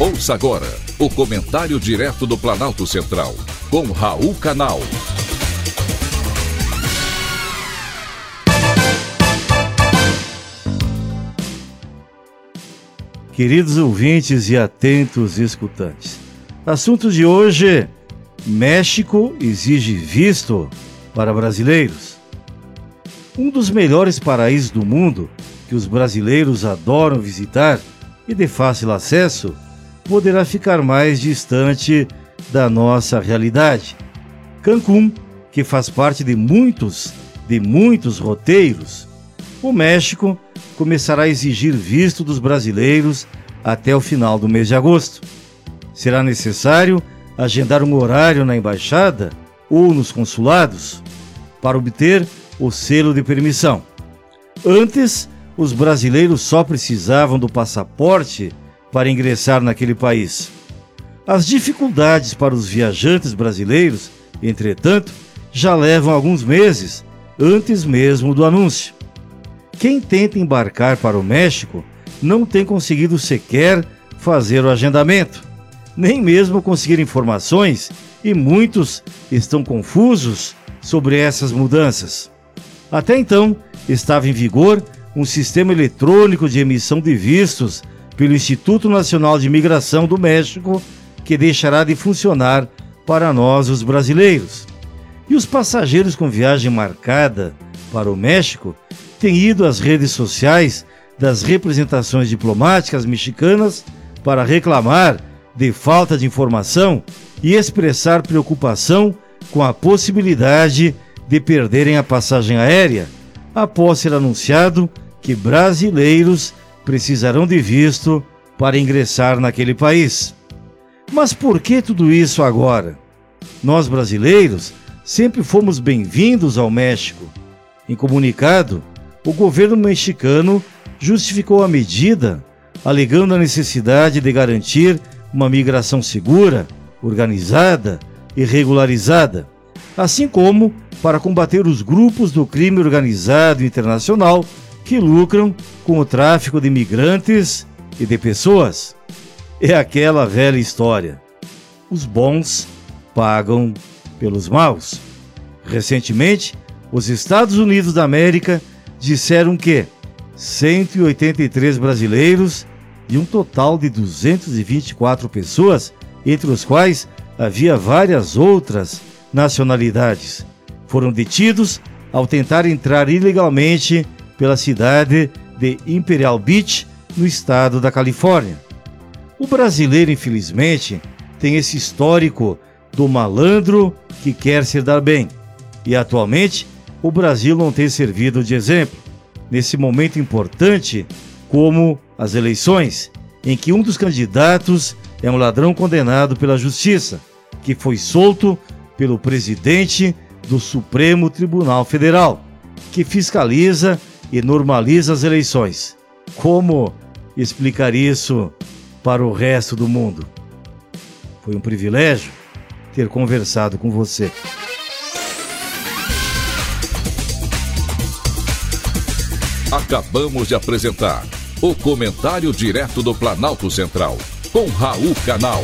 Ouça agora o comentário direto do Planalto Central, com Raul Canal. Queridos ouvintes e atentos escutantes, assunto de hoje: México exige visto para brasileiros. Um dos melhores paraísos do mundo que os brasileiros adoram visitar e de fácil acesso poderá ficar mais distante da nossa realidade. Cancún, que faz parte de muitos, de muitos roteiros, o México começará a exigir visto dos brasileiros até o final do mês de agosto. Será necessário agendar um horário na embaixada ou nos consulados para obter o selo de permissão. Antes, os brasileiros só precisavam do passaporte para ingressar naquele país. As dificuldades para os viajantes brasileiros, entretanto, já levam alguns meses antes mesmo do anúncio. Quem tenta embarcar para o México não tem conseguido sequer fazer o agendamento, nem mesmo conseguir informações, e muitos estão confusos sobre essas mudanças. Até então, estava em vigor um sistema eletrônico de emissão de vistos pelo Instituto Nacional de Imigração do México, que deixará de funcionar para nós, os brasileiros. E os passageiros com viagem marcada para o México têm ido às redes sociais das representações diplomáticas mexicanas para reclamar de falta de informação e expressar preocupação com a possibilidade de perderem a passagem aérea após ser anunciado que brasileiros precisarão de visto para ingressar naquele país. Mas por que tudo isso agora? Nós brasileiros sempre fomos bem-vindos ao México. Em comunicado, o governo mexicano justificou a medida, alegando a necessidade de garantir uma migração segura, organizada e regularizada, assim como para combater os grupos do crime organizado internacional que lucram com o tráfico de imigrantes e de pessoas. É aquela velha história. Os bons pagam pelos maus. Recentemente, os Estados Unidos da América disseram que 183 brasileiros e um total de 224 pessoas, entre os quais havia várias outras nacionalidades, foram detidos ao tentar entrar ilegalmente pela cidade de Imperial Beach, no estado da Califórnia. O brasileiro, infelizmente, tem esse histórico do malandro que quer se dar bem. E atualmente, o Brasil não tem servido de exemplo. Nesse momento importante, como as eleições, em que um dos candidatos é um ladrão condenado pela justiça, que foi solto pelo presidente do Supremo Tribunal Federal, que fiscaliza e normaliza as eleições. Como explicar isso para o resto do mundo? Foi um privilégio ter conversado com você. Acabamos de apresentar o Comentário Direto do Planalto Central, com Raul Canal.